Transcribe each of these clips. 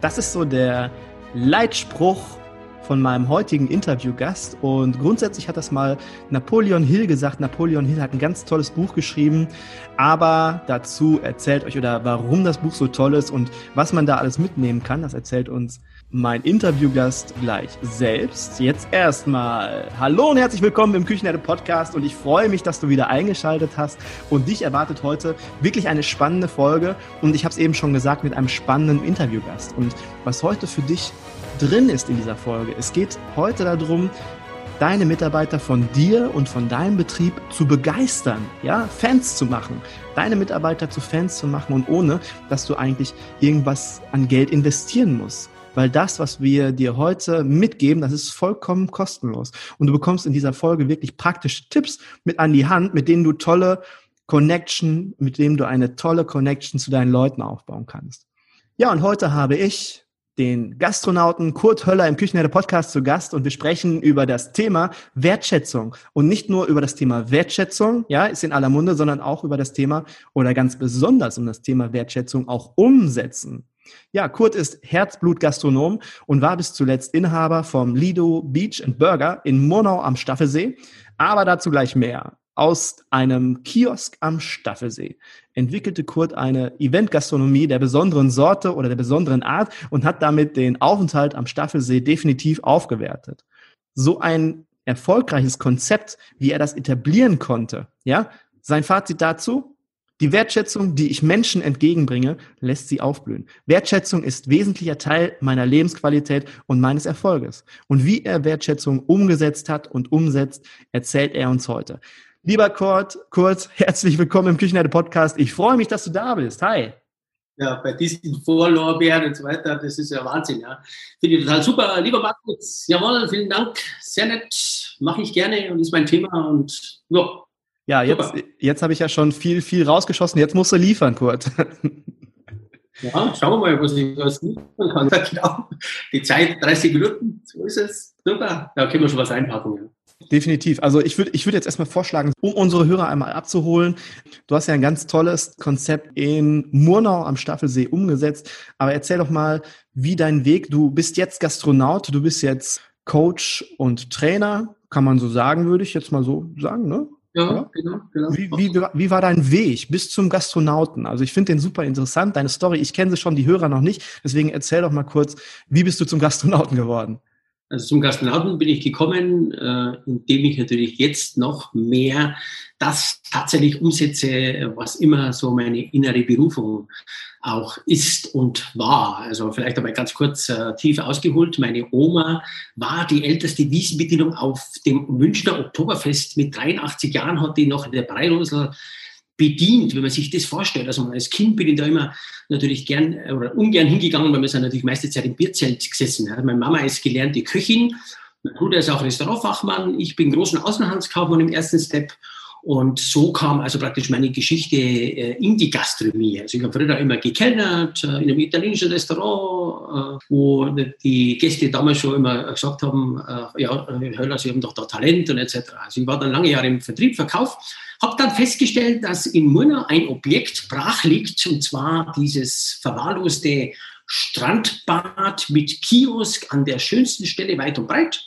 Das ist so der Leitspruch von meinem heutigen Interviewgast. Und grundsätzlich hat das mal Napoleon Hill gesagt. Napoleon Hill hat ein ganz tolles Buch geschrieben. Aber dazu erzählt euch oder warum das Buch so toll ist und was man da alles mitnehmen kann, das erzählt uns mein Interviewgast gleich selbst. Jetzt erstmal hallo und herzlich willkommen im Küchenherde Podcast und ich freue mich, dass du wieder eingeschaltet hast und dich erwartet heute wirklich eine spannende Folge und ich habe es eben schon gesagt mit einem spannenden Interviewgast und was heute für dich drin ist in dieser Folge. Es geht heute darum, deine Mitarbeiter von dir und von deinem Betrieb zu begeistern, ja, Fans zu machen, deine Mitarbeiter zu Fans zu machen und ohne, dass du eigentlich irgendwas an Geld investieren musst. Weil das, was wir dir heute mitgeben, das ist vollkommen kostenlos. Und du bekommst in dieser Folge wirklich praktische Tipps mit an die Hand, mit denen du tolle Connection, mit dem du eine tolle Connection zu deinen Leuten aufbauen kannst. Ja, und heute habe ich den Gastronauten Kurt Höller im Küchenherde Podcast zu Gast und wir sprechen über das Thema Wertschätzung und nicht nur über das Thema Wertschätzung, ja, ist in aller Munde, sondern auch über das Thema oder ganz besonders um das Thema Wertschätzung auch umsetzen. Ja, Kurt ist Herzblut-Gastronom und war bis zuletzt Inhaber vom Lido Beach and Burger in Murnau am Staffelsee. Aber dazu gleich mehr. Aus einem Kiosk am Staffelsee entwickelte Kurt eine Eventgastronomie der besonderen Sorte oder der besonderen Art und hat damit den Aufenthalt am Staffelsee definitiv aufgewertet. So ein erfolgreiches Konzept, wie er das etablieren konnte, ja, sein Fazit dazu, die Wertschätzung, die ich Menschen entgegenbringe, lässt sie aufblühen. Wertschätzung ist wesentlicher Teil meiner Lebensqualität und meines Erfolges. Und wie er Wertschätzung umgesetzt hat und umsetzt, erzählt er uns heute. Lieber Kurt, Kurt, herzlich willkommen im Küchenherde Podcast. Ich freue mich, dass du da bist. Hi. Ja, bei diesen Vorlorbeeren und so weiter, das ist ja Wahnsinn. Ja. Finde ich total super. Lieber Markus, jawohl, vielen Dank. Sehr nett. Mache ich gerne und ist mein Thema. Und ja, ja jetzt, jetzt habe ich ja schon viel, viel rausgeschossen. Jetzt musst du liefern, Kurt. Ja, schauen wir mal, was ich was liefern kann. Genau. Die Zeit, 30 Minuten, so ist es. Super. Da können wir schon was einpacken. Ja. Definitiv. Also ich würde ich würde jetzt erstmal vorschlagen, um unsere Hörer einmal abzuholen. Du hast ja ein ganz tolles Konzept in Murnau am Staffelsee umgesetzt. Aber erzähl doch mal, wie dein Weg, du bist jetzt Gastronaut, du bist jetzt Coach und Trainer, kann man so sagen, würde ich jetzt mal so sagen, ne? Ja, genau, genau. Wie, wie, wie war dein Weg bis zum Gastronauten? Also ich finde den super interessant, deine Story. Ich kenne sie schon, die Hörer noch nicht. Deswegen erzähl doch mal kurz, wie bist du zum Gastronauten geworden? Also zum Gastronauten bin ich gekommen, äh, indem ich natürlich jetzt noch mehr das tatsächlich umsetze, was immer so meine innere Berufung auch ist und war. Also vielleicht aber ganz kurz äh, tief ausgeholt. Meine Oma war die älteste Wiesenbedienung auf dem Münchner Oktoberfest. Mit 83 Jahren hat die noch in der Breirosel bedient, wenn man sich das vorstellt. Also als Kind bin ich da immer natürlich gern äh, oder ungern hingegangen, weil wir sind natürlich meiste Zeit im Bierzelt gesessen. Ja. Meine Mama ist gelernte Köchin, mein Bruder ist auch Restaurantfachmann, ich bin großen Außenhandelskaufmann im ersten Step und so kam also praktisch meine Geschichte äh, in die Gastronomie. Also ich habe früher immer gekellnert äh, in einem italienischen Restaurant, wo die Gäste damals schon immer gesagt haben, ja, Höller, Sie haben doch da Talent und etc. Also ich war dann lange Jahre im Vertrieb, Verkauf habe dann festgestellt, dass in Murnau ein Objekt brach liegt, und zwar dieses verwahrloste Strandbad mit Kiosk an der schönsten Stelle weit und breit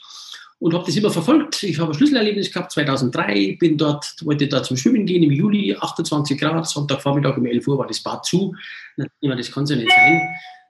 und habe das immer verfolgt. Ich habe ein Schlüsselerlebnis gehabt 2003, bin dort, wollte da zum Schwimmen gehen im Juli, 28 Grad, Sonntagvormittag um 11 Uhr war das Bad zu. Das kann es ja nicht sein.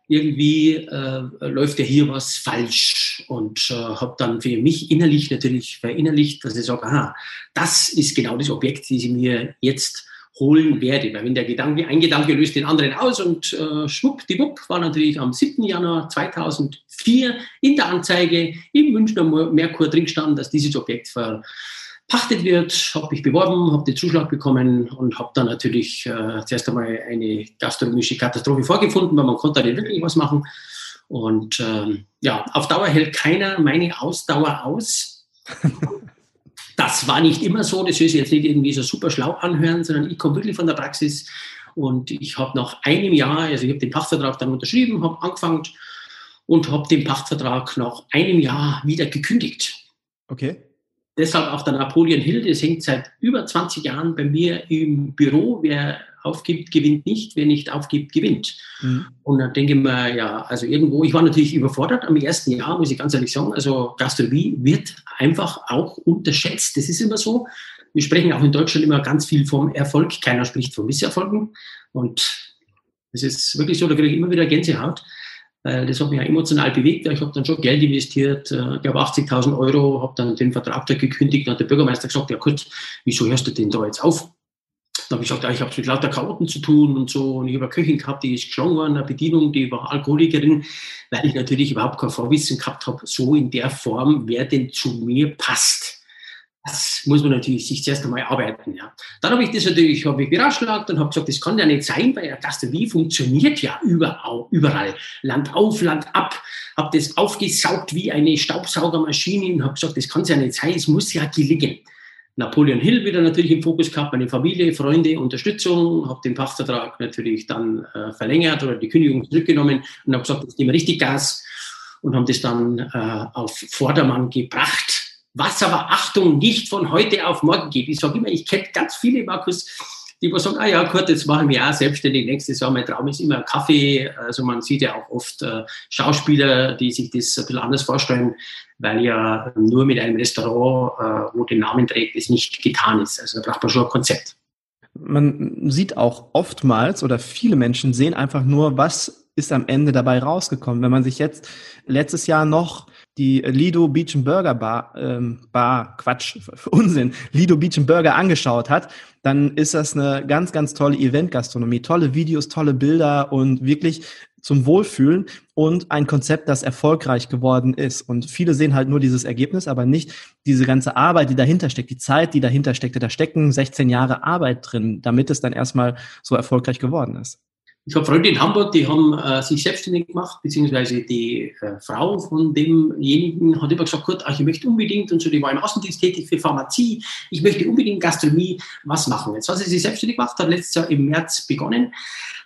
irgendwie äh, läuft ja hier was falsch und äh, habe dann für mich innerlich natürlich verinnerlicht, dass ich sage, aha, das ist genau das Objekt, das ich mir jetzt holen werde. Weil wenn der Gedanke, ein Gedanke löst den anderen aus und äh, schwuppdiwupp war natürlich am 7. Januar 2004 in der Anzeige im Münchner Merkur drin gestanden, dass dieses Objekt verpachtet wird, habe mich beworben, habe den Zuschlag bekommen und habe dann natürlich äh, zuerst einmal eine gastronomische Katastrophe vorgefunden, weil man konnte nicht wirklich was machen. Und ähm, ja, auf Dauer hält keiner meine Ausdauer aus. Das war nicht immer so, das ich jetzt nicht irgendwie so super schlau anhören, sondern ich komme wirklich von der Praxis und ich habe nach einem Jahr, also ich habe den Pachtvertrag dann unterschrieben, habe angefangen und habe den Pachtvertrag nach einem Jahr wieder gekündigt. Okay. Deshalb auch der Napoleon Hill, das hängt seit über 20 Jahren bei mir im Büro. Wer aufgibt, gewinnt nicht. Wer nicht aufgibt, gewinnt. Mhm. Und dann denke ich mir, ja, also irgendwo, ich war natürlich überfordert am ersten Jahr, muss ich ganz ehrlich sagen. Also Gastronomie wird einfach auch unterschätzt. Das ist immer so. Wir sprechen auch in Deutschland immer ganz viel vom Erfolg. Keiner spricht von Misserfolgen. Und es ist wirklich so, da kriege ich immer wieder Gänsehaut. Das hat mich ja emotional bewegt. Ich habe dann schon Geld investiert, äh, ich glaube 80.000 Euro, habe dann den Vertrag da gekündigt. Dann hat der Bürgermeister gesagt, ja gut, wieso hörst du denn da jetzt auf? Dann habe ich gesagt, ja, ich habe mit lauter Chaoten zu tun und so. Und ich habe eine Köchin gehabt, die ist geschlagen worden, eine Bedienung, die war Alkoholikerin, weil ich natürlich überhaupt kein Vorwissen gehabt habe, so in der Form, wer denn zu mir passt. Das muss man natürlich sich zuerst einmal arbeiten. Ja. Dann habe ich das natürlich hab ich beratschlagt und habe gesagt, das kann ja nicht sein, weil Gastronomie funktioniert ja überall, überall. Land auf, Land ab. Habe das aufgesaugt wie eine Staubsaugermaschine und habe gesagt, das kann ja nicht sein, es muss ja gelingen. Napoleon Hill wieder natürlich im Fokus gehabt, meine Familie, Freunde, Unterstützung, habe den Pachtvertrag natürlich dann äh, verlängert oder die Kündigung zurückgenommen und habe gesagt, jetzt nehmen wir richtig Gas und haben das dann äh, auf Vordermann gebracht. Was aber, Achtung, nicht von heute auf morgen geht. Ich sage immer, ich kenne ganz viele, Markus, die sagen, ah ja, gut, jetzt machen wir auch selbstständig nächstes Jahr. Mein Traum ist immer Kaffee. Also man sieht ja auch oft äh, Schauspieler, die sich das ein bisschen anders vorstellen, weil ja nur mit einem Restaurant, äh, wo den Namen trägt, es nicht getan ist. Also da braucht man schon ein Konzept. Man sieht auch oftmals oder viele Menschen sehen einfach nur, was ist am Ende dabei rausgekommen. Wenn man sich jetzt letztes Jahr noch die Lido Beach and Burger Bar, ähm, Bar, Quatsch, Unsinn, Lido Beach and Burger angeschaut hat, dann ist das eine ganz, ganz tolle Event-Gastronomie. Tolle Videos, tolle Bilder und wirklich zum Wohlfühlen und ein Konzept, das erfolgreich geworden ist. Und viele sehen halt nur dieses Ergebnis, aber nicht diese ganze Arbeit, die dahinter steckt, die Zeit, die dahinter steckte. Da stecken 16 Jahre Arbeit drin, damit es dann erstmal so erfolgreich geworden ist. Ich habe Freunde in Hamburg, die haben äh, sich selbstständig gemacht, beziehungsweise die äh, Frau von demjenigen hat immer gesagt, ach, ich möchte unbedingt, und so, die war im Außendienst tätig für Pharmazie, ich möchte unbedingt Gastronomie was machen. Jetzt hat sie sich selbstständig gemacht, hat letztes Jahr im März begonnen,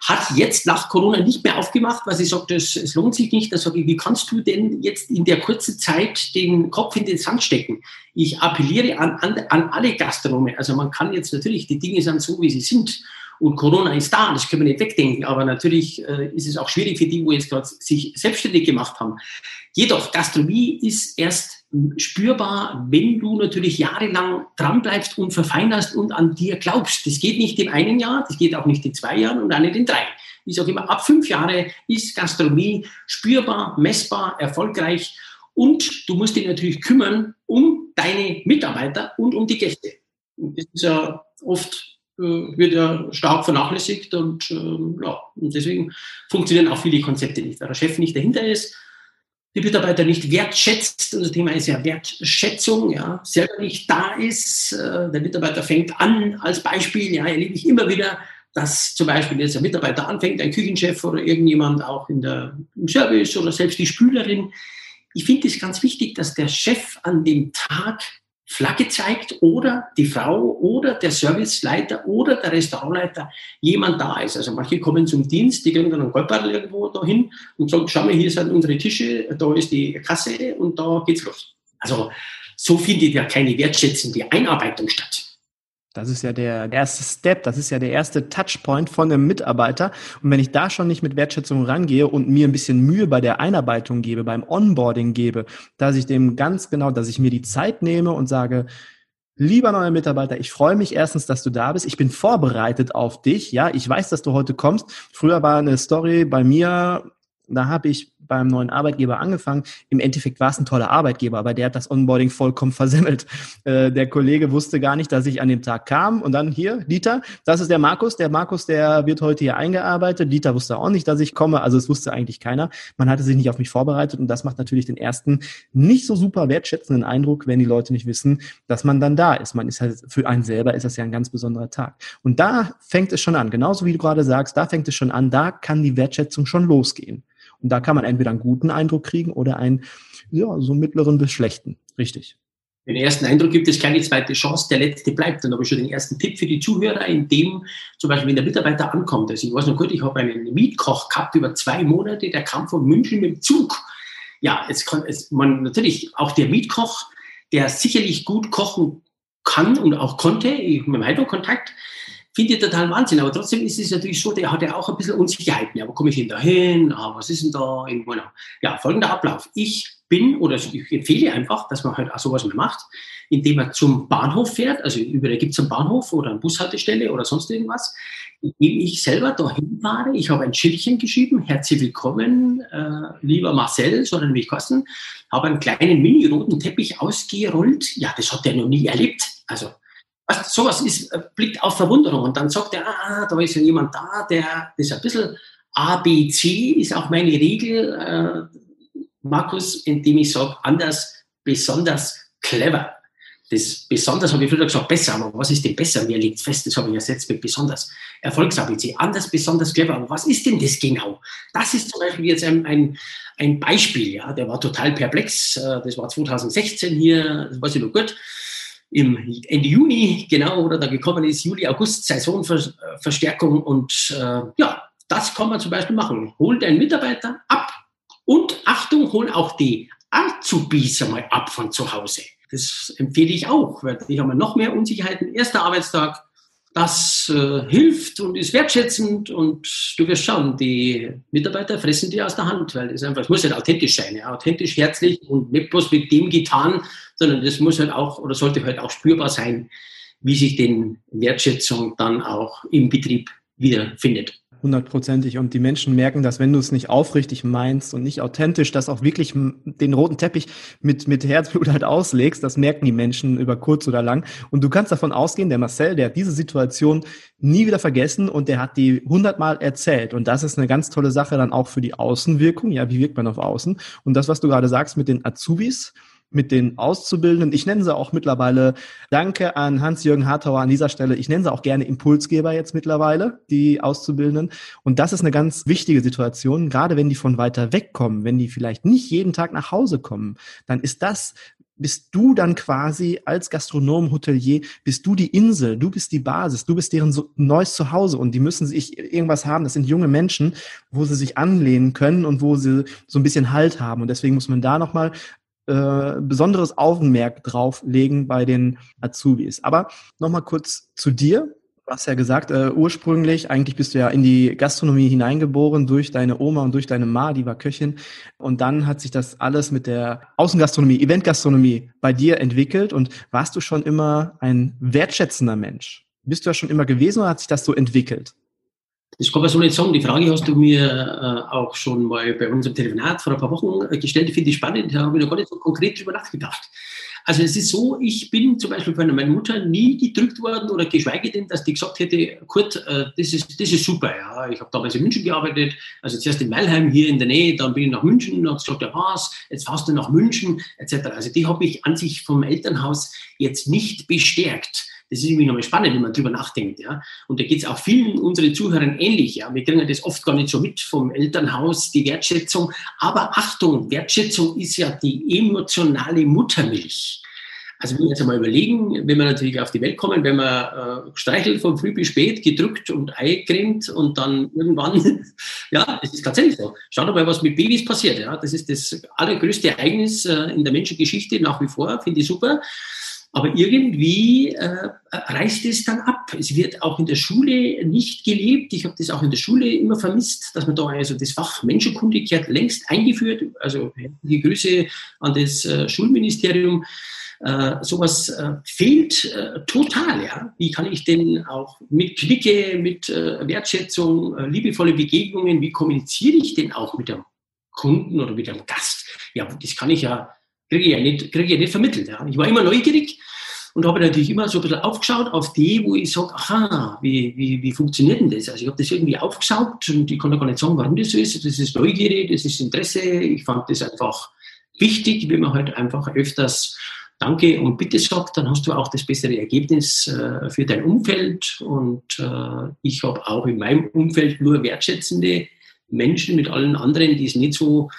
hat jetzt nach Corona nicht mehr aufgemacht, weil sie sagt, es, es lohnt sich nicht. Da sage ich, wie kannst du denn jetzt in der kurzen Zeit den Kopf in den Sand stecken? Ich appelliere an, an, an alle Gastronomen. Also man kann jetzt natürlich, die Dinge sind so, wie sie sind. Und Corona ist da, das können wir nicht wegdenken, aber natürlich äh, ist es auch schwierig für die, wo jetzt gerade sich selbstständig gemacht haben. Jedoch, Gastronomie ist erst spürbar, wenn du natürlich jahrelang dranbleibst und verfeinerst und an dir glaubst. Das geht nicht in einem Jahr, das geht auch nicht in zwei Jahren und auch nicht in drei. Ich sage immer, ab fünf Jahre ist Gastronomie spürbar, messbar, erfolgreich und du musst dich natürlich kümmern um deine Mitarbeiter und um die Gäste. Und das ist ja oft wird ja stark vernachlässigt und, ähm, ja, und deswegen funktionieren auch viele Konzepte nicht, weil der Chef nicht dahinter ist, die Mitarbeiter nicht wertschätzt, und das Thema ist ja Wertschätzung, ja, selber nicht da ist, äh, der Mitarbeiter fängt an, als Beispiel, ja, erlebe ich immer wieder, dass zum Beispiel jetzt ein Mitarbeiter anfängt, ein Küchenchef oder irgendjemand auch in der, im Service oder selbst die Spülerin. Ich finde es ganz wichtig, dass der Chef an dem Tag Flagge zeigt oder die Frau oder der Serviceleiter oder der Restaurantleiter jemand da ist. Also manche kommen zum Dienst, die gehen dann einen Goldbadel irgendwo dahin und sagen, schau mal, hier sind unsere Tische, da ist die Kasse und da geht's los. Also so findet ja keine wertschätzende Einarbeitung statt. Das ist ja der erste Step, das ist ja der erste Touchpoint von einem Mitarbeiter. Und wenn ich da schon nicht mit Wertschätzung rangehe und mir ein bisschen Mühe bei der Einarbeitung gebe, beim Onboarding gebe, dass ich dem ganz genau, dass ich mir die Zeit nehme und sage, Lieber neuer Mitarbeiter, ich freue mich erstens, dass du da bist. Ich bin vorbereitet auf dich. Ja, ich weiß, dass du heute kommst. Früher war eine Story bei mir, da habe ich beim neuen Arbeitgeber angefangen. Im Endeffekt war es ein toller Arbeitgeber, aber der hat das Onboarding vollkommen versemmelt. Äh, der Kollege wusste gar nicht, dass ich an dem Tag kam. Und dann hier, Dieter, das ist der Markus. Der Markus, der wird heute hier eingearbeitet. Dieter wusste auch nicht, dass ich komme. Also es wusste eigentlich keiner. Man hatte sich nicht auf mich vorbereitet. Und das macht natürlich den ersten nicht so super wertschätzenden Eindruck, wenn die Leute nicht wissen, dass man dann da ist. Man ist halt, für einen selber ist das ja ein ganz besonderer Tag. Und da fängt es schon an. Genauso wie du gerade sagst, da fängt es schon an. Da kann die Wertschätzung schon losgehen. Und da kann man entweder einen guten Eindruck kriegen oder einen, ja, so mittleren bis schlechten. Richtig. Den ersten Eindruck gibt es keine zweite Chance, der letzte bleibt. Dann habe ich schon den ersten Tipp für die Zuhörer, in dem zum Beispiel, wenn der Mitarbeiter ankommt, also ich weiß noch gut, ich habe einen Mietkoch gehabt über zwei Monate, der kam von München mit dem Zug. Ja, jetzt kann es, man natürlich auch der Mietkoch, der sicherlich gut kochen kann und auch konnte, ich mit dem Heilkontakt, finde ich total Wahnsinn. Aber trotzdem ist es natürlich so, der hat ja auch ein bisschen Unsicherheiten. Ja, wo komme ich denn da hin? Ah, was ist denn da? Ja, folgender Ablauf. Ich bin oder ich empfehle einfach, dass man halt auch sowas mal macht, indem man zum Bahnhof fährt. Also überall gibt es einen Bahnhof oder eine Bushaltestelle oder sonst irgendwas. Indem ich selber dahin fahre. Ich habe ein Schildchen geschrieben. Herzlich willkommen, äh, lieber Marcel, sondern mich kosten. Habe einen kleinen mini-roten Teppich ausgerollt. Ja, das hat er noch nie erlebt. Also was, sowas ist, äh, blickt auf Verwunderung und dann sagt er, ah, da ist ja jemand da, der ist ein bisschen ABC ist auch meine Regel, äh, Markus, indem ich sage, anders, besonders clever. Das besonders habe ich früher gesagt, besser, aber was ist denn besser? Mir liegt fest, das habe ich ersetzt mit besonders. Erfolgs-ABC, anders, besonders clever. Aber was ist denn das genau? Das ist zum Beispiel jetzt ein, ein, ein Beispiel, ja, der war total perplex. Äh, das war 2016 hier, das weiß ich noch gut im Ende Juni, genau, oder da gekommen ist, Juli, August, Saisonverstärkung und äh, ja, das kann man zum Beispiel machen. Hol deinen Mitarbeiter ab und Achtung, hol auch die Azubis einmal ab von zu Hause. Das empfehle ich auch, weil ich habe noch mehr Unsicherheiten. Erster Arbeitstag, das äh, hilft und ist wertschätzend und du wirst schauen, die Mitarbeiter fressen dir aus der Hand, weil es einfach, es muss halt authentisch sein, ja, authentisch, herzlich und nicht bloß mit dem getan, sondern das muss halt auch oder sollte halt auch spürbar sein, wie sich denn Wertschätzung dann auch im Betrieb wiederfindet hundertprozentig. Und die Menschen merken, dass wenn du es nicht aufrichtig meinst und nicht authentisch, das auch wirklich den roten Teppich mit, mit Herzblut halt auslegst, das merken die Menschen über kurz oder lang. Und du kannst davon ausgehen, der Marcel, der hat diese Situation nie wieder vergessen und der hat die hundertmal erzählt. Und das ist eine ganz tolle Sache dann auch für die Außenwirkung. Ja, wie wirkt man auf Außen? Und das, was du gerade sagst mit den Azubis, mit den Auszubildenden. Ich nenne sie auch mittlerweile, danke an Hans-Jürgen Hartauer an dieser Stelle, ich nenne sie auch gerne Impulsgeber jetzt mittlerweile, die Auszubildenden. Und das ist eine ganz wichtige Situation, gerade wenn die von weiter weg kommen, wenn die vielleicht nicht jeden Tag nach Hause kommen, dann ist das bist du dann quasi als Gastronom, Hotelier, bist du die Insel, du bist die Basis, du bist deren so neues Zuhause und die müssen sich irgendwas haben. Das sind junge Menschen, wo sie sich anlehnen können und wo sie so ein bisschen Halt haben. Und deswegen muss man da nochmal äh, besonderes Augenmerk drauf legen bei den Azubis. Aber nochmal kurz zu dir. Du hast ja gesagt, äh, ursprünglich, eigentlich bist du ja in die Gastronomie hineingeboren durch deine Oma und durch deine Ma, die war Köchin. Und dann hat sich das alles mit der Außengastronomie, Eventgastronomie bei dir entwickelt. Und warst du schon immer ein wertschätzender Mensch? Bist du ja schon immer gewesen oder hat sich das so entwickelt? Das kann man so nicht sagen. Die Frage hast du mir äh, auch schon mal bei unserem Telefonat vor ein paar Wochen äh, gestellt. Ich finde die spannend. Da habe ich noch gar nicht so konkret drüber nachgedacht. Also es ist so, ich bin zum Beispiel von meiner Mutter nie gedrückt worden oder geschweige denn, dass die gesagt hätte, Kurt, äh, das, ist, das ist super. Ja. Ich habe damals in München gearbeitet, also zuerst in Weilheim hier in der Nähe, dann bin ich nach München und habe gesagt, ja was, jetzt fahrst du nach München etc. Also die habe ich an sich vom Elternhaus jetzt nicht bestärkt. Das ist irgendwie nochmal spannend, wenn man drüber nachdenkt. Ja? Und da geht es auch vielen unseren Zuhörern ähnlich. Ja? Wir kriegen das oft gar nicht so mit vom Elternhaus, die Wertschätzung. Aber Achtung, Wertschätzung ist ja die emotionale Muttermilch. Also wenn wir jetzt einmal überlegen, wenn wir natürlich auf die Welt kommen, wenn man äh, streichelt von früh bis spät, gedrückt und eingecremt und dann irgendwann, ja, es ist tatsächlich so. Schaut mal, was mit Babys passiert. Ja, das ist das allergrößte Ereignis äh, in der Menschengeschichte nach wie vor, finde ich super. Aber irgendwie äh, reißt es dann ab. Es wird auch in der Schule nicht gelebt. Ich habe das auch in der Schule immer vermisst, dass man da also das Fach Menschenkunde hat längst eingeführt. Also die Grüße an das äh, Schulministerium. Äh, sowas äh, fehlt äh, total. Ja? Wie kann ich denn auch mit Clique, mit äh, Wertschätzung, äh, liebevolle Begegnungen, wie kommuniziere ich denn auch mit der Kunden oder mit einem Gast, ja, das kann ich ja, kriege ich ja nicht, ich ja nicht vermittelt. Ja. Ich war immer neugierig und habe natürlich immer so ein bisschen aufgeschaut auf die, wo ich sage, aha, wie, wie, wie funktioniert denn das? Also ich habe das irgendwie aufgeschaut und ich kann da gar nicht sagen, warum das so ist. Das ist Neugierde, das ist Interesse. Ich fand das einfach wichtig, wenn man halt einfach öfters Danke und Bitte sagt, dann hast du auch das bessere Ergebnis äh, für dein Umfeld. Und äh, ich habe auch in meinem Umfeld nur wertschätzende Menschen mit allen anderen, die es nicht so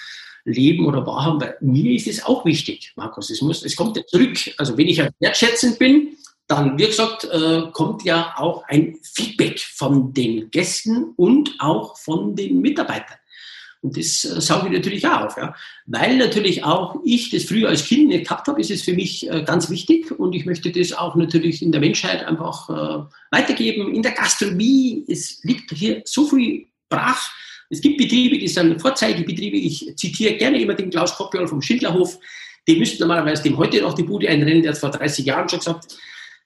leben oder wahrhaben. Bei mir ist es auch wichtig, Markus. Es, muss, es kommt ja zurück. Also wenn ich halt wertschätzend bin, dann, wie gesagt, äh, kommt ja auch ein Feedback von den Gästen und auch von den Mitarbeitern. Und das äh, sauge ich natürlich auch auf. Ja. Weil natürlich auch ich das früher als Kind nicht gehabt habe, ist es für mich äh, ganz wichtig und ich möchte das auch natürlich in der Menschheit einfach äh, weitergeben. In der Gastronomie, es liegt hier so viel brach es gibt Betriebe, die sind Vorzeigebetriebe. Ich zitiere gerne immer den Klaus Koppiol vom Schindlerhof. Die müssten normalerweise dem heute noch die Bude einrennen. Der hat vor 30 Jahren schon gesagt,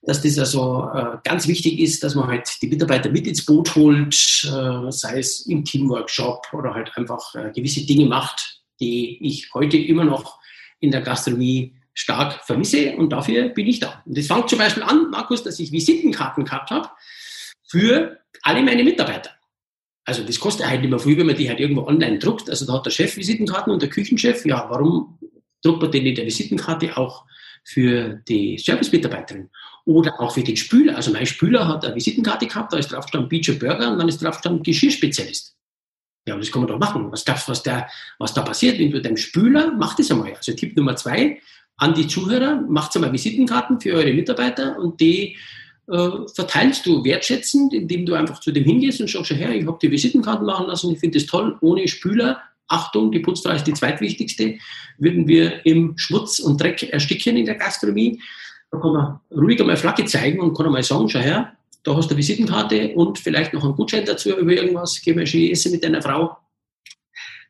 dass das also äh, ganz wichtig ist, dass man halt die Mitarbeiter mit ins Boot holt, äh, sei es im Teamworkshop oder halt einfach äh, gewisse Dinge macht, die ich heute immer noch in der Gastronomie stark vermisse und dafür bin ich da. Und das fängt zum Beispiel an, Markus, dass ich Visitenkarten gehabt habe für alle meine Mitarbeiter. Also das kostet halt nicht mehr viel, wenn man die halt irgendwo online druckt. Also da hat der Chef Visitenkarten und der Küchenchef, ja, warum druckt man denn nicht eine Visitenkarte auch für die Service-Mitarbeiterin? Oder auch für den Spüler. Also mein Spüler hat eine Visitenkarte gehabt, da ist drauf gestanden Beach Burger und dann ist drauf gestanden Geschirrspezialist. Ja, und das kann man doch machen. Was, darf, was, der, was da passiert, wenn du deinem Spüler, macht das einmal. Also Tipp Nummer zwei an die Zuhörer, macht einmal Visitenkarten für eure Mitarbeiter und die äh, verteilst du wertschätzend, indem du einfach zu dem hingehst und sagst, her, ich habe die Visitenkarten machen lassen, ich finde das toll, ohne Spüler, Achtung, die Putzfrau ist die zweitwichtigste, würden wir im Schmutz und Dreck ersticken in der Gastronomie. Da kann man ruhig einmal Flagge zeigen und kann einmal sagen, schau her, da hast du eine Visitenkarte und vielleicht noch einen Gutschein dazu über irgendwas, gehen wir schön essen mit deiner Frau.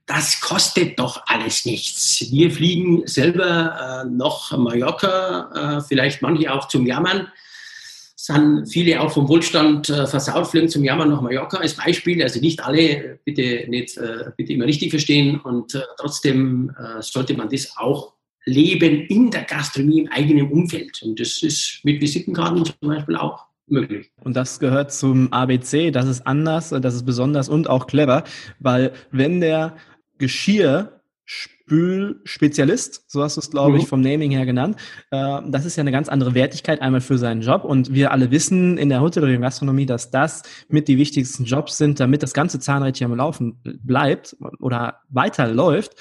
Das kostet doch alles nichts. Wir fliegen selber äh, nach Mallorca, äh, vielleicht manche auch zum Jammern sind viele auch vom Wohlstand äh, versaut, fliegen zum Jammern nach Mallorca als Beispiel. Also nicht alle, bitte nicht, äh, bitte immer richtig verstehen. Und äh, trotzdem äh, sollte man das auch leben in der Gastronomie im eigenen Umfeld. Und das ist mit Visitenkarten zum Beispiel auch möglich. Und das gehört zum ABC. Das ist anders, das ist besonders und auch clever, weil wenn der Geschirr Spülspezialist, so hast du es, glaube mhm. ich, vom Naming her genannt. Äh, das ist ja eine ganz andere Wertigkeit einmal für seinen Job. Und wir alle wissen in der Hotellerie und Gastronomie, dass das mit die wichtigsten Jobs sind, damit das ganze Zahnrädchen am Laufen bleibt oder weiterläuft.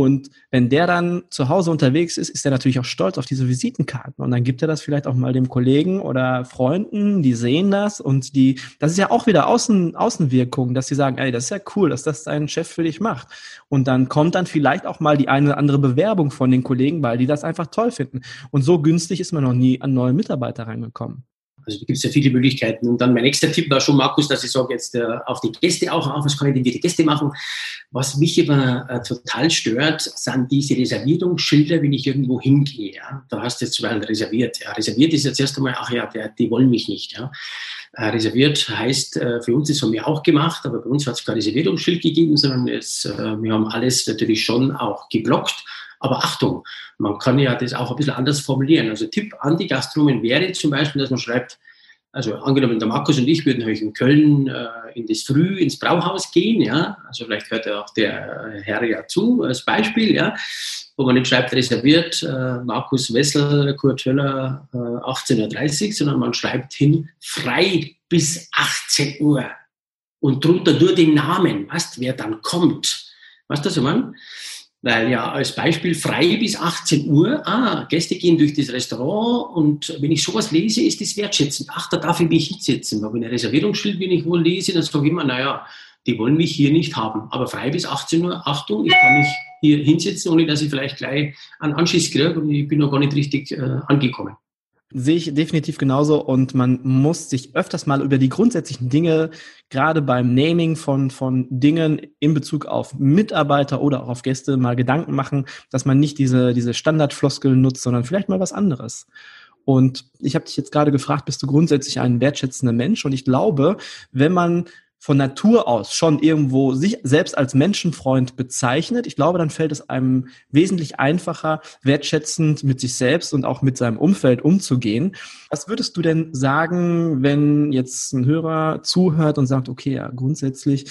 Und wenn der dann zu Hause unterwegs ist, ist er natürlich auch stolz auf diese Visitenkarten. Und dann gibt er das vielleicht auch mal dem Kollegen oder Freunden, die sehen das und die, das ist ja auch wieder Außen, Außenwirkung, dass sie sagen, ey, das ist ja cool, dass das dein Chef für dich macht. Und dann kommt dann vielleicht auch mal die eine oder andere Bewerbung von den Kollegen, weil die das einfach toll finden. Und so günstig ist man noch nie an neue Mitarbeiter reingekommen. Also da gibt es ja viele Möglichkeiten. Und dann mein nächster Tipp war schon, Markus, dass ich sage jetzt äh, auf die Gäste auch auf, was kann ich denn für die Gäste machen? Was mich immer äh, total stört, sind diese Reservierungsschilder, wenn ich irgendwo hingehe. Ja? Da hast du jetzt Beispiel reserviert. Ja? Reserviert ist jetzt erst einmal, ach ja, der, die wollen mich nicht. Ja? Äh, reserviert heißt, äh, für uns, das haben wir auch gemacht, aber bei uns hat es kein Reservierungsschild gegeben, sondern es, äh, wir haben alles natürlich schon auch geblockt aber Achtung, man kann ja das auch ein bisschen anders formulieren. Also Tipp an die Gastronomen wäre zum Beispiel, dass man schreibt, also angenommen, der Markus und ich würden euch in Köln äh, in das Früh ins Brauhaus gehen, ja, also vielleicht hört ja auch der Herr ja zu, als Beispiel, ja, wo man nicht schreibt, reserviert äh, Markus Wessel, Kurt Höller äh, 18.30 Uhr, sondern man schreibt hin, frei bis 18 Uhr und drunter nur den Namen, weißt, wer dann kommt. Weißt du, was ich meine? Weil ja als Beispiel frei bis 18 Uhr, ah, Gäste gehen durch das Restaurant und wenn ich sowas lese, ist das wertschätzend. Ach, da darf ich mich hinsetzen. Aber wenn ein Reservierungsschild, wenn ich wohl lese, dann sage ich immer, naja, die wollen mich hier nicht haben. Aber frei bis 18 Uhr, Achtung, ich kann mich hier hinsetzen, ohne dass ich vielleicht gleich einen Anschiss kriege und ich bin noch gar nicht richtig äh, angekommen. Sehe ich definitiv genauso und man muss sich öfters mal über die grundsätzlichen Dinge, gerade beim Naming von, von Dingen in Bezug auf Mitarbeiter oder auch auf Gäste mal Gedanken machen, dass man nicht diese, diese Standardfloskeln nutzt, sondern vielleicht mal was anderes. Und ich habe dich jetzt gerade gefragt, bist du grundsätzlich ein wertschätzender Mensch? Und ich glaube, wenn man von Natur aus schon irgendwo sich selbst als Menschenfreund bezeichnet, ich glaube, dann fällt es einem wesentlich einfacher, wertschätzend mit sich selbst und auch mit seinem Umfeld umzugehen. Was würdest du denn sagen, wenn jetzt ein Hörer zuhört und sagt, okay, ja, grundsätzlich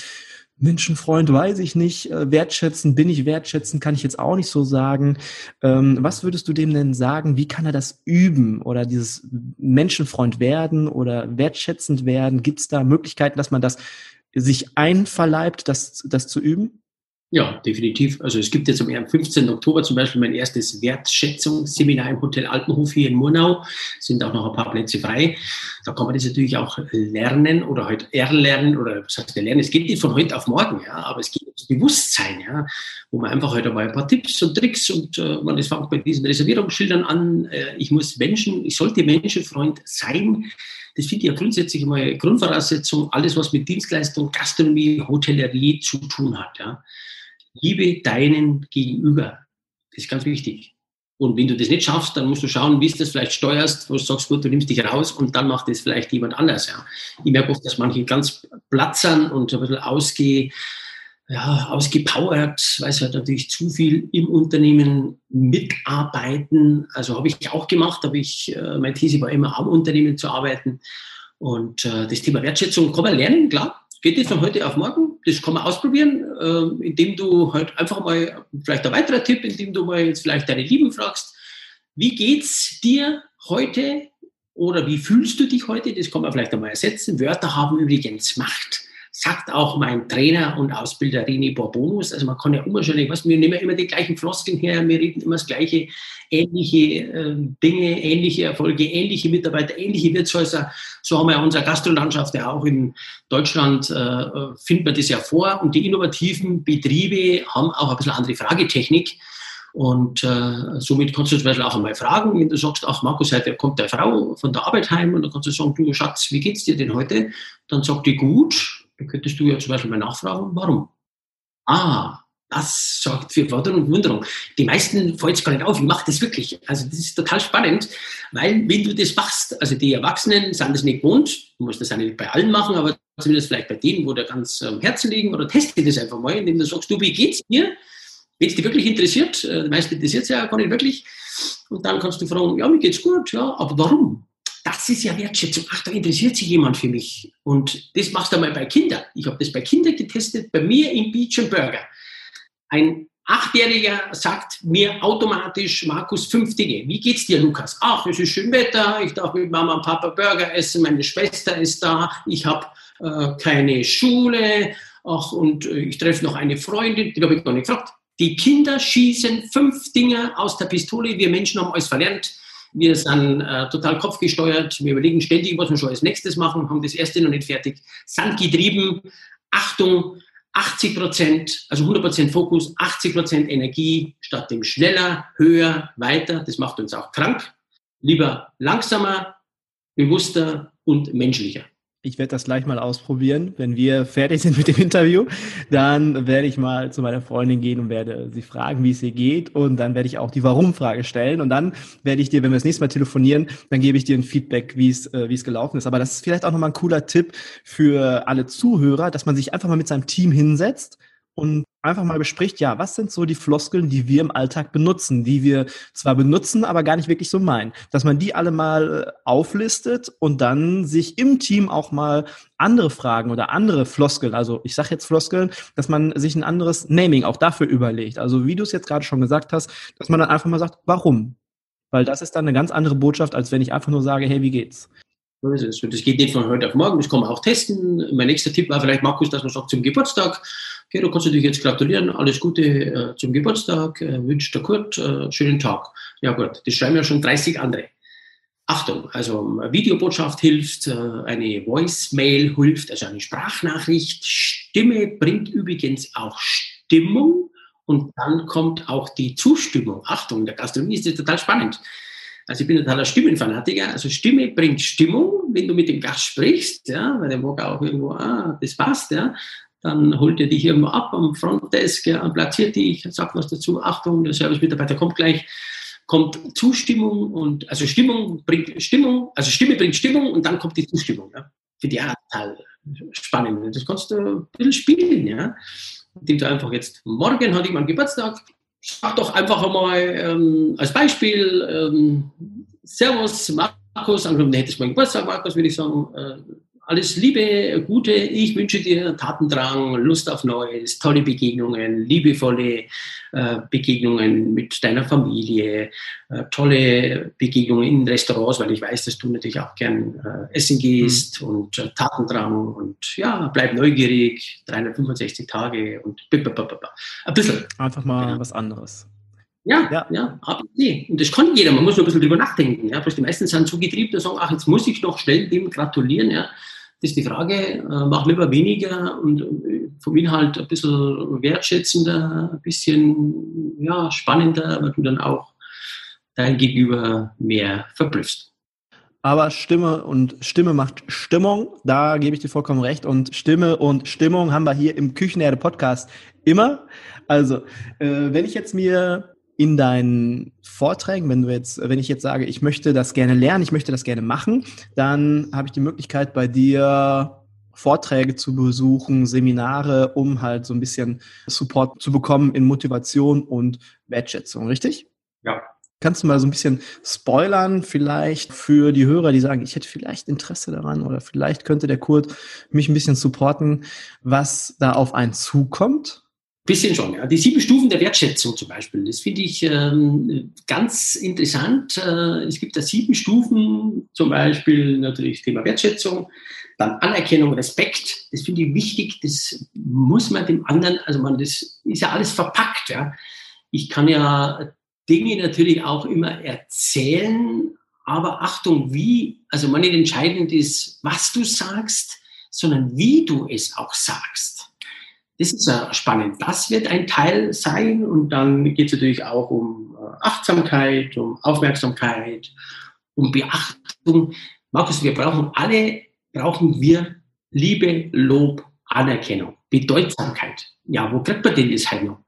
Menschenfreund, weiß ich nicht. Äh, wertschätzen, bin ich wertschätzen, kann ich jetzt auch nicht so sagen. Ähm, was würdest du dem denn sagen? Wie kann er das üben oder dieses Menschenfreund werden oder wertschätzend werden? Gibt es da Möglichkeiten, dass man das sich einverleibt, das, das zu üben? Ja, definitiv. Also es gibt jetzt am 15. Oktober zum Beispiel mein erstes Wertschätzungsseminar im Hotel Alpenhof hier in Murnau. Es sind auch noch ein paar Plätze frei. Da kann man das natürlich auch lernen oder halt erlernen oder was heißt lernen. Es geht nicht von heute auf morgen, ja, aber es geht ums Bewusstsein, ja, wo man einfach heute mal ein paar Tipps und Tricks und äh, man das fängt bei diesen Reservierungsschildern an. Äh, ich muss Menschen, ich sollte Menschenfreund sein. Das finde ich ja grundsätzlich mal Grundvoraussetzung, alles was mit Dienstleistung, Gastronomie, Hotellerie zu tun hat, ja liebe deinen Gegenüber. Das ist ganz wichtig. Und wenn du das nicht schaffst, dann musst du schauen, wie du das vielleicht steuerst, wo du sagst, gut, du nimmst dich raus und dann macht das vielleicht jemand anders. Ja. Ich merke oft, dass manche ganz platzern und so ein bisschen ausge, ja, ausgepowert, weil sie halt natürlich zu viel im Unternehmen mitarbeiten. Also habe ich auch gemacht, habe ich, äh, meine These war immer am Unternehmen zu arbeiten. Und äh, das Thema Wertschätzung kann man lernen, klar. Geht nicht von heute auf morgen. Das kann man ausprobieren, äh, indem du halt einfach mal, vielleicht ein weiterer Tipp, indem du mal jetzt vielleicht deine Lieben fragst, wie geht's dir heute oder wie fühlst du dich heute? Das kann man vielleicht einmal ersetzen. Wörter haben übrigens Macht sagt auch mein Trainer und Ausbilder René Borbonus. Also man kann ja immer schon, ich weiß, wir nehmen immer die gleichen Floskeln her, wir reden immer das gleiche, ähnliche äh, Dinge, ähnliche Erfolge, ähnliche Mitarbeiter, ähnliche Wirtshäuser. So haben wir ja unsere Gastrolandschaft ja auch in Deutschland, äh, findet man das ja vor. Und die innovativen Betriebe haben auch ein bisschen andere Fragetechnik. Und äh, somit kannst du zum Beispiel auch einmal fragen, wenn du sagst, ach Markus, heute kommt der Frau von der Arbeit heim und dann kannst du sagen, du Schatz, wie geht's dir denn heute? Dann sagt die gut, dann könntest du ja zum Beispiel mal nachfragen, warum? Ah, das sorgt für Verwunderung und Wunderung. Die meisten fällt es gar nicht auf. Ich mache das wirklich. Also das ist total spannend, weil wenn du das machst, also die Erwachsenen sind das nicht gewohnt, du musst das auch nicht bei allen machen, aber zumindest vielleicht bei denen, wo da ganz am Herzen liegen, oder teste das einfach mal, indem du sagst, du, wie geht's dir? Wenn es dich wirklich interessiert, äh, die meisten interessiert es ja gar nicht wirklich, und dann kannst du fragen, ja, mir geht's gut, ja, aber warum? Das ist ja Wertschätzung. Ach, da interessiert sich jemand für mich. Und das machst du mal bei Kindern. Ich habe das bei Kindern getestet, bei mir im Beach and Burger. Ein Achtjähriger sagt mir automatisch, Markus, fünf Dinge. Wie geht's dir, Lukas? Ach, es ist schön Wetter, ich darf mit Mama und Papa Burger essen, meine Schwester ist da, ich habe äh, keine Schule, ach, und äh, ich treffe noch eine Freundin, die habe ich gar nicht gefragt. Die Kinder schießen fünf Dinge aus der Pistole, wir Menschen haben alles verlernt wir sind äh, total kopfgesteuert. Wir überlegen ständig, was wir schon als nächstes machen, haben das erste noch nicht fertig. Sind getrieben. Achtung, 80 Prozent, also 100 Prozent Fokus, 80 Prozent Energie statt dem schneller, höher, weiter. Das macht uns auch krank. Lieber langsamer, bewusster und menschlicher. Ich werde das gleich mal ausprobieren. Wenn wir fertig sind mit dem Interview, dann werde ich mal zu meiner Freundin gehen und werde sie fragen, wie es ihr geht. Und dann werde ich auch die Warum-Frage stellen. Und dann werde ich dir, wenn wir das nächste Mal telefonieren, dann gebe ich dir ein Feedback, wie es, äh, wie es gelaufen ist. Aber das ist vielleicht auch nochmal ein cooler Tipp für alle Zuhörer, dass man sich einfach mal mit seinem Team hinsetzt und einfach mal bespricht, ja, was sind so die Floskeln, die wir im Alltag benutzen, die wir zwar benutzen, aber gar nicht wirklich so meinen. Dass man die alle mal äh, auflistet und dann sich im Team auch mal andere Fragen oder andere Floskeln, also ich sage jetzt Floskeln, dass man sich ein anderes Naming auch dafür überlegt. Also wie du es jetzt gerade schon gesagt hast, dass man dann einfach mal sagt, warum? Weil das ist dann eine ganz andere Botschaft, als wenn ich einfach nur sage, hey, wie geht's? Das geht nicht von heute auf morgen, das kann man auch testen. Mein nächster Tipp war vielleicht, Markus, dass man sagt, zum Geburtstag, okay, du kannst natürlich jetzt gratulieren, alles Gute äh, zum Geburtstag, äh, wünscht der Kurt, äh, schönen Tag. Ja gut, das schreiben ja schon 30 andere. Achtung, also eine Videobotschaft hilft, äh, eine Voicemail hilft, also eine Sprachnachricht. Stimme bringt übrigens auch Stimmung und dann kommt auch die Zustimmung. Achtung, der Gastronomie ist das total spannend. Also ich bin totaler Stimmenfanatiker. Also Stimme bringt Stimmung, wenn du mit dem Gast sprichst, ja, weil der mag auch irgendwo, ah, das passt, ja. Dann holt er dich irgendwo ab am Frontdesk, ja, platziert dich, sagt was dazu, Achtung, der Service-Mitarbeiter kommt gleich, kommt Zustimmung und, also Stimmung bringt Stimmung, also Stimme bringt Stimmung und dann kommt die Zustimmung, ja. Für die Art total spannend. Das kannst du ein bisschen spielen, ja. Indem du einfach jetzt, morgen hat jemand Geburtstag, sag doch einfach einmal ähm, als Beispiel, ähm, Servus Markus, angenommen, hättest du mal Geburtstag, Markus, würde ich sagen, äh, alles Liebe, Gute. Ich wünsche dir Tatendrang, Lust auf Neues, tolle Begegnungen, liebevolle äh, Begegnungen mit deiner Familie, äh, tolle Begegnungen in Restaurants, weil ich weiß, dass du natürlich auch gern äh, essen gehst mhm. und Tatendrang und ja, bleib neugierig, 365 Tage und ein bisschen. Einfach mal genau. was anderes. Ja, ja, ja, nee. Und das kann jeder, man muss nur ein bisschen drüber nachdenken. Ja. Die meisten sind so getrieben, dass sagen, ach, jetzt muss ich noch schnell dem gratulieren. Ja ist die Frage, äh, mach lieber weniger und äh, vom Inhalt ein bisschen wertschätzender, ein bisschen ja, spannender, weil du dann auch dein Gegenüber mehr verblüffst. Aber Stimme und Stimme macht Stimmung, da gebe ich dir vollkommen recht. Und Stimme und Stimmung haben wir hier im Küchenerde Podcast immer. Also, äh, wenn ich jetzt mir in deinen Vorträgen, wenn du jetzt, wenn ich jetzt sage, ich möchte das gerne lernen, ich möchte das gerne machen, dann habe ich die Möglichkeit bei dir Vorträge zu besuchen, Seminare, um halt so ein bisschen Support zu bekommen in Motivation und Wertschätzung, richtig? Ja. Kannst du mal so ein bisschen spoilern, vielleicht für die Hörer, die sagen, ich hätte vielleicht Interesse daran oder vielleicht könnte der Kurt mich ein bisschen supporten, was da auf einen zukommt? Bisschen schon, ja. Die sieben Stufen der Wertschätzung zum Beispiel, das finde ich ähm, ganz interessant. Äh, es gibt da sieben Stufen, zum Beispiel natürlich das Thema Wertschätzung, dann Anerkennung, Respekt. Das finde ich wichtig. Das muss man dem anderen, also man, das ist ja alles verpackt, ja. Ich kann ja Dinge natürlich auch immer erzählen, aber Achtung, wie, also man nicht entscheidend ist, was du sagst, sondern wie du es auch sagst. Das ist ja spannend. Das wird ein Teil sein und dann geht es natürlich auch um äh, Achtsamkeit, um Aufmerksamkeit, um Beachtung. Markus, wir brauchen alle, brauchen wir Liebe, Lob, Anerkennung, Bedeutsamkeit. Ja, wo kriegt man denn das halt noch?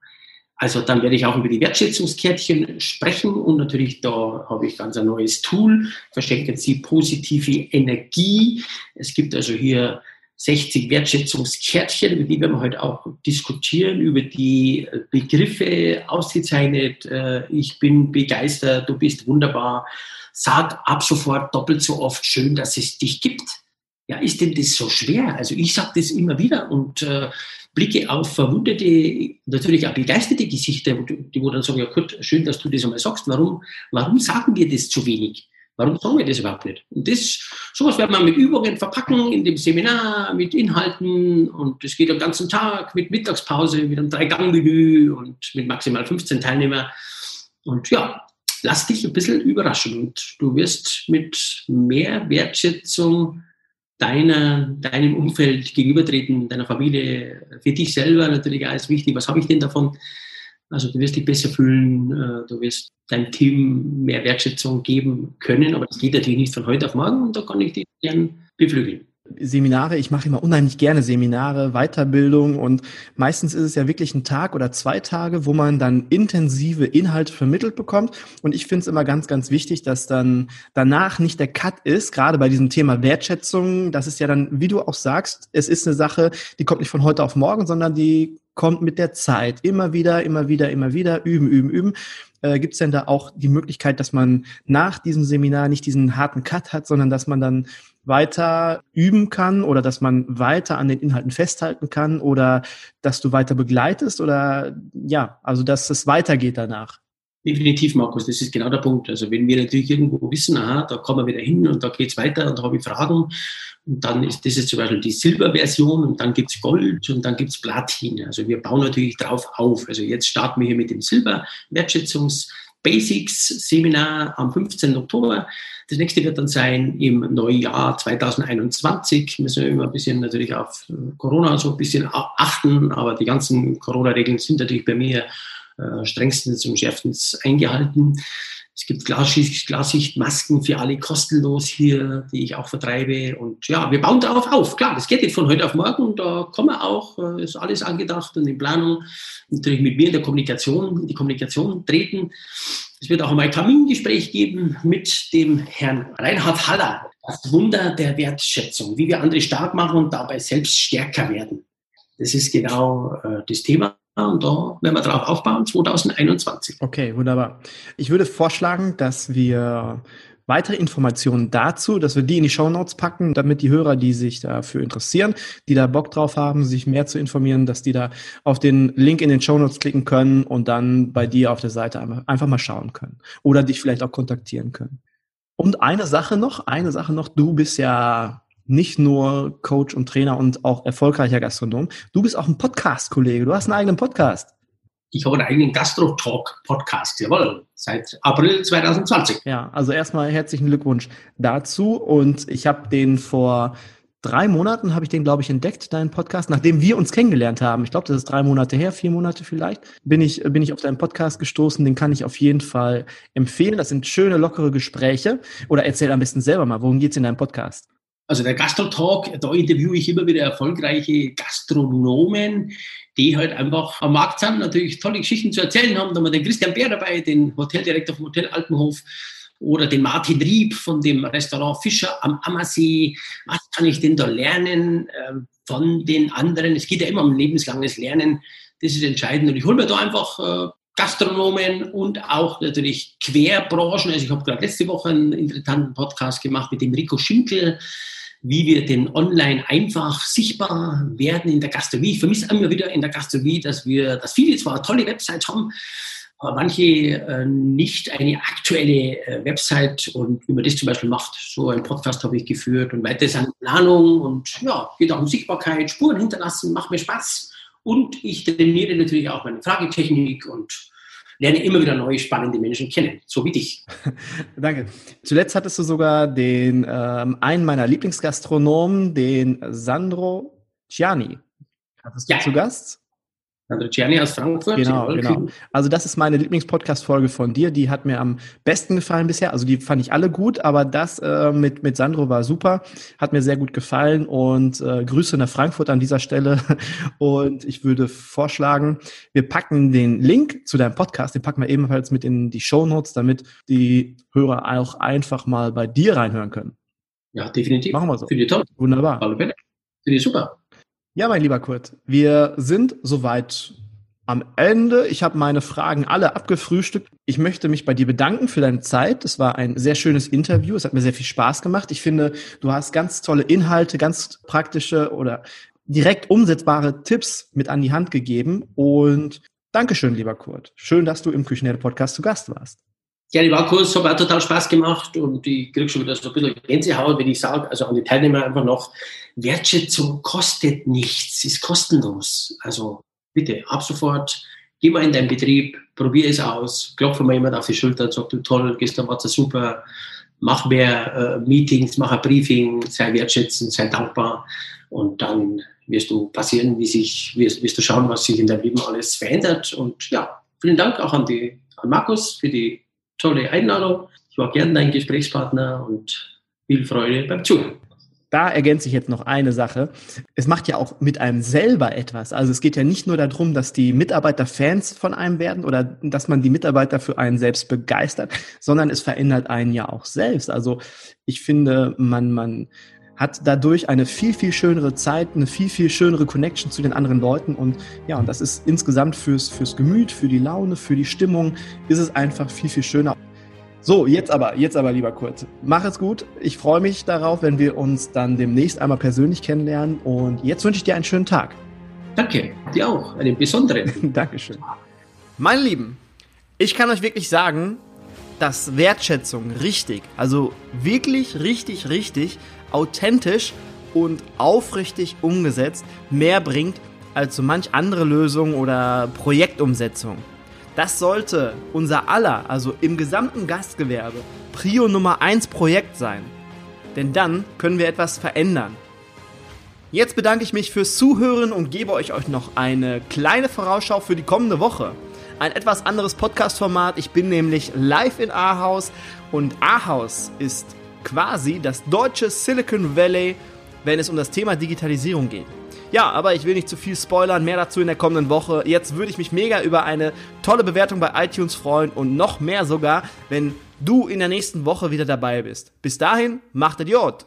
Also dann werde ich auch über die Wertschätzungskärtchen sprechen und natürlich da habe ich ganz ein neues Tool, verschenken Sie positive Energie. Es gibt also hier 60 Wertschätzungskärtchen, über die werden wir heute auch diskutieren, über die Begriffe ausgezeichnet. Äh, ich bin begeistert, du bist wunderbar. Sag ab sofort doppelt so oft schön, dass es dich gibt. Ja, ist denn das so schwer? Also ich sage das immer wieder und äh, blicke auf verwundete, natürlich auch begeisterte Gesichter, die wo dann sagen, ja gut, schön, dass du das einmal sagst. Warum, warum sagen wir das zu wenig? Warum sagen wir das überhaupt nicht? Und das, sowas werden wir mit Übungen verpacken in dem Seminar, mit Inhalten und es geht am ganzen Tag mit Mittagspause, mit einem Drei-Gang-Menü und mit maximal 15 Teilnehmern. Und ja, lass dich ein bisschen überraschen und du wirst mit mehr Wertschätzung deiner, deinem Umfeld gegenübertreten, deiner Familie, für dich selber natürlich ist wichtig. Was habe ich denn davon? Also du wirst dich besser fühlen, äh, du wirst deinem Team mehr Wertschätzung geben können, aber das geht natürlich nicht von heute auf morgen und da kann ich dich gern beflügeln. Seminare, ich mache immer unheimlich gerne Seminare, Weiterbildung und meistens ist es ja wirklich ein Tag oder zwei Tage, wo man dann intensive Inhalte vermittelt bekommt und ich finde es immer ganz, ganz wichtig, dass dann danach nicht der Cut ist, gerade bei diesem Thema Wertschätzung, das ist ja dann, wie du auch sagst, es ist eine Sache, die kommt nicht von heute auf morgen, sondern die kommt mit der Zeit. Immer wieder, immer wieder, immer wieder, üben, üben, üben. Äh, Gibt es denn da auch die Möglichkeit, dass man nach diesem Seminar nicht diesen harten Cut hat, sondern dass man dann weiter üben kann oder dass man weiter an den Inhalten festhalten kann oder dass du weiter begleitest oder ja, also dass es weitergeht danach? Definitiv, Markus, das ist genau der Punkt. Also wenn wir natürlich irgendwo wissen, aha, da kommen wir wieder hin und da geht's weiter und da habe ich Fragen und dann ist das jetzt zum Beispiel die Silberversion und dann gibt's Gold und dann gibt's Platin. Also wir bauen natürlich drauf auf. Also jetzt starten wir hier mit dem Silber-Wertschätzungs- Basics Seminar am 15. Oktober. Das nächste wird dann sein im Neujahr 2021. Müssen wir immer ein bisschen natürlich auf Corona so ein bisschen achten, aber die ganzen Corona-Regeln sind natürlich bei mir äh, strengstens und schärfstens eingehalten. Es gibt Glassicht, Glassichtmasken für alle kostenlos hier, die ich auch vertreibe. Und ja, wir bauen darauf auf. Klar, das geht nicht von heute auf morgen. Da kommen wir auch, äh, ist alles angedacht und in Planung. Natürlich mit mir in der Kommunikation, in die Kommunikation treten. Es wird auch einmal ein Kamingespräch geben mit dem Herrn Reinhard Haller. Das Wunder der Wertschätzung, wie wir andere stark machen und dabei selbst stärker werden. Das ist genau äh, das Thema. Und da werden wir drauf aufbauen, 2021. Okay, wunderbar. Ich würde vorschlagen, dass wir weitere Informationen dazu, dass wir die in die Show Notes packen, damit die Hörer, die sich dafür interessieren, die da Bock drauf haben, sich mehr zu informieren, dass die da auf den Link in den Show Notes klicken können und dann bei dir auf der Seite einfach mal schauen können oder dich vielleicht auch kontaktieren können. Und eine Sache noch, eine Sache noch, du bist ja nicht nur Coach und Trainer und auch erfolgreicher Gastronom, du bist auch ein Podcast-Kollege, du hast einen eigenen Podcast. Ich habe einen eigenen Gastro-Talk-Podcast, jawohl, seit April 2020. Ja, also erstmal herzlichen Glückwunsch dazu und ich habe den vor drei Monaten habe ich den, glaube ich, entdeckt, deinen Podcast, nachdem wir uns kennengelernt haben. Ich glaube, das ist drei Monate her, vier Monate vielleicht, bin ich, bin ich auf deinen Podcast gestoßen. Den kann ich auf jeden Fall empfehlen. Das sind schöne, lockere Gespräche. Oder erzähl am besten selber mal, worum geht's in deinem Podcast? Also der Gastro-Talk, da interviewe ich immer wieder erfolgreiche Gastronomen, die halt einfach am Markt sind, natürlich tolle Geschichten zu erzählen haben. Da haben wir den Christian Bär dabei, den Hoteldirektor vom Hotel Alpenhof oder den Martin Rieb von dem Restaurant Fischer am Ammersee. Was kann ich denn da lernen äh, von den anderen? Es geht ja immer um lebenslanges Lernen. Das ist entscheidend. Und ich hole mir da einfach äh, Gastronomen und auch natürlich Querbranchen. Also ich habe gerade letzte Woche einen interessanten Podcast gemacht mit dem Rico Schinkel, wie wir denn online einfach sichtbar werden in der Gastronomie. Ich vermisse immer wieder in der Gastronomie, dass wir, dass viele zwar tolle Websites haben, aber manche äh, nicht eine aktuelle äh, Website und wie man das zum Beispiel macht. So einen Podcast habe ich geführt und weiter ist eine Planung und ja, geht auch um Sichtbarkeit, Spuren hinterlassen, macht mir Spaß. Und ich trainiere natürlich auch meine Fragetechnik und lerne immer wieder neue spannende Menschen kennen, so wie dich. Danke. Zuletzt hattest du sogar den ähm, einen meiner Lieblingsgastronomen, den Sandro Gianni. Hattest du ja. zu Gast? Sandro Gianni aus Frankfurt. Genau, genau. Also das ist meine Lieblingspodcast-Folge von dir. Die hat mir am besten gefallen bisher. Also die fand ich alle gut, aber das äh, mit, mit Sandro war super. Hat mir sehr gut gefallen und äh, Grüße nach Frankfurt an dieser Stelle. Und ich würde vorschlagen, wir packen den Link zu deinem Podcast, den packen wir ebenfalls mit in die Show Notes, damit die Hörer auch einfach mal bei dir reinhören können. Ja, definitiv. Machen wir so. Finde ich toll. Wunderbar. Finde ich super. Ja, mein lieber Kurt, wir sind soweit am Ende. Ich habe meine Fragen alle abgefrühstückt. Ich möchte mich bei dir bedanken für deine Zeit. Es war ein sehr schönes Interview. Es hat mir sehr viel Spaß gemacht. Ich finde, du hast ganz tolle Inhalte, ganz praktische oder direkt umsetzbare Tipps mit an die Hand gegeben. Und Dankeschön, lieber Kurt. Schön, dass du im Küchenherde Podcast zu Gast warst. Ja, die Warkurs hat auch total Spaß gemacht und ich kriege schon wieder so ein bisschen Gänsehaut, wenn ich sage, also an die Teilnehmer einfach noch, Wertschätzung kostet nichts, ist kostenlos. Also bitte, ab sofort, geh mal in deinen Betrieb, probier es aus, klopfe mal jemand auf die Schulter und sag, du toll, gestern war es super, mach mehr äh, Meetings, mach ein Briefing, sei wertschätzend, sei dankbar und dann wirst du passieren, wie sich, wirst, wirst du schauen, was sich in deinem Leben alles verändert und ja, vielen Dank auch an die, an Markus für die tolle Einladung. Ich war gern dein Gesprächspartner und viel Freude beim Zuhören. Da ergänze ich jetzt noch eine Sache. Es macht ja auch mit einem selber etwas. Also es geht ja nicht nur darum, dass die Mitarbeiter Fans von einem werden oder dass man die Mitarbeiter für einen selbst begeistert, sondern es verändert einen ja auch selbst. Also ich finde, man, man hat dadurch eine viel, viel schönere Zeit, eine viel, viel schönere Connection zu den anderen Leuten. Und ja, und das ist insgesamt fürs, fürs Gemüt, für die Laune, für die Stimmung, ist es einfach viel, viel schöner. So, jetzt aber, jetzt aber, lieber Kurt. Mach es gut. Ich freue mich darauf, wenn wir uns dann demnächst einmal persönlich kennenlernen. Und jetzt wünsche ich dir einen schönen Tag. Danke, dir auch, einen besonderen. Dankeschön. Meine Lieben, ich kann euch wirklich sagen, dass Wertschätzung richtig, also wirklich richtig, richtig authentisch und aufrichtig umgesetzt mehr bringt als so manch andere Lösung oder Projektumsetzung. Das sollte unser aller, also im gesamten Gastgewerbe, Prio Nummer 1 Projekt sein. Denn dann können wir etwas verändern. Jetzt bedanke ich mich fürs Zuhören und gebe euch noch eine kleine Vorausschau für die kommende Woche. Ein etwas anderes Podcast-Format. Ich bin nämlich live in Ahaus und Ahaus ist quasi das deutsche Silicon Valley, wenn es um das Thema Digitalisierung geht. Ja, aber ich will nicht zu viel spoilern, mehr dazu in der kommenden Woche. Jetzt würde ich mich mega über eine tolle Bewertung bei iTunes freuen und noch mehr sogar, wenn du in der nächsten Woche wieder dabei bist. Bis dahin, macht Idiot!